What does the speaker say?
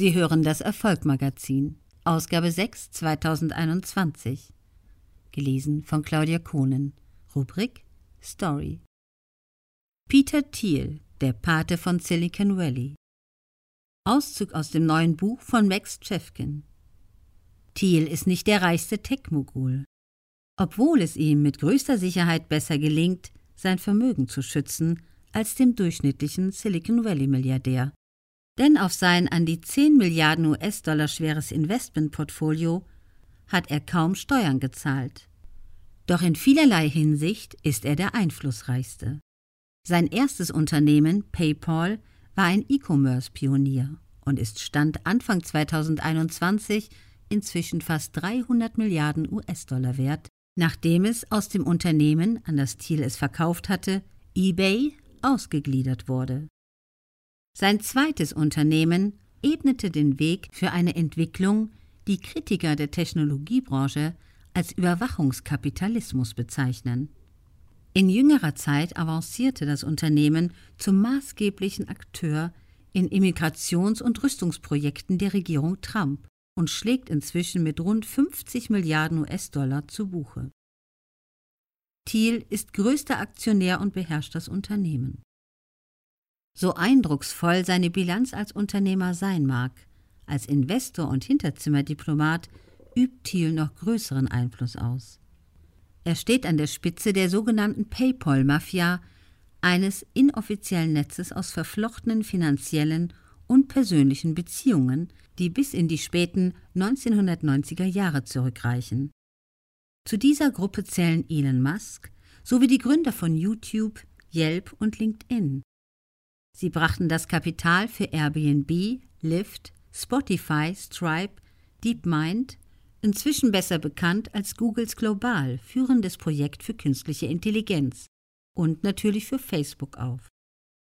Sie hören das Erfolgmagazin, Ausgabe 6 2021. Gelesen von Claudia Kohnen. Rubrik Story. Peter Thiel, der Pate von Silicon Valley. Auszug aus dem neuen Buch von Max Chefkin. Thiel ist nicht der reichste Tech-Mogul. Obwohl es ihm mit größter Sicherheit besser gelingt, sein Vermögen zu schützen, als dem durchschnittlichen Silicon Valley-Milliardär. Denn auf sein an die 10 Milliarden US-Dollar schweres Investmentportfolio hat er kaum Steuern gezahlt. Doch in vielerlei Hinsicht ist er der einflussreichste. Sein erstes Unternehmen, PayPal, war ein E-Commerce-Pionier und ist Stand Anfang 2021 inzwischen fast 300 Milliarden US-Dollar wert, nachdem es aus dem Unternehmen, an das Thiel es verkauft hatte, eBay, ausgegliedert wurde. Sein zweites Unternehmen ebnete den Weg für eine Entwicklung, die Kritiker der Technologiebranche als Überwachungskapitalismus bezeichnen. In jüngerer Zeit avancierte das Unternehmen zum maßgeblichen Akteur in Immigrations- und Rüstungsprojekten der Regierung Trump und schlägt inzwischen mit rund 50 Milliarden US-Dollar zu Buche. Thiel ist größter Aktionär und beherrscht das Unternehmen. So eindrucksvoll seine Bilanz als Unternehmer sein mag, als Investor und Hinterzimmerdiplomat übt Thiel noch größeren Einfluss aus. Er steht an der Spitze der sogenannten PayPal-Mafia, eines inoffiziellen Netzes aus verflochtenen finanziellen und persönlichen Beziehungen, die bis in die späten 1990er Jahre zurückreichen. Zu dieser Gruppe zählen Elon Musk sowie die Gründer von YouTube, Yelp und LinkedIn. Sie brachten das Kapital für Airbnb, Lyft, Spotify, Stripe, DeepMind, inzwischen besser bekannt als Googles Global, führendes Projekt für künstliche Intelligenz, und natürlich für Facebook auf.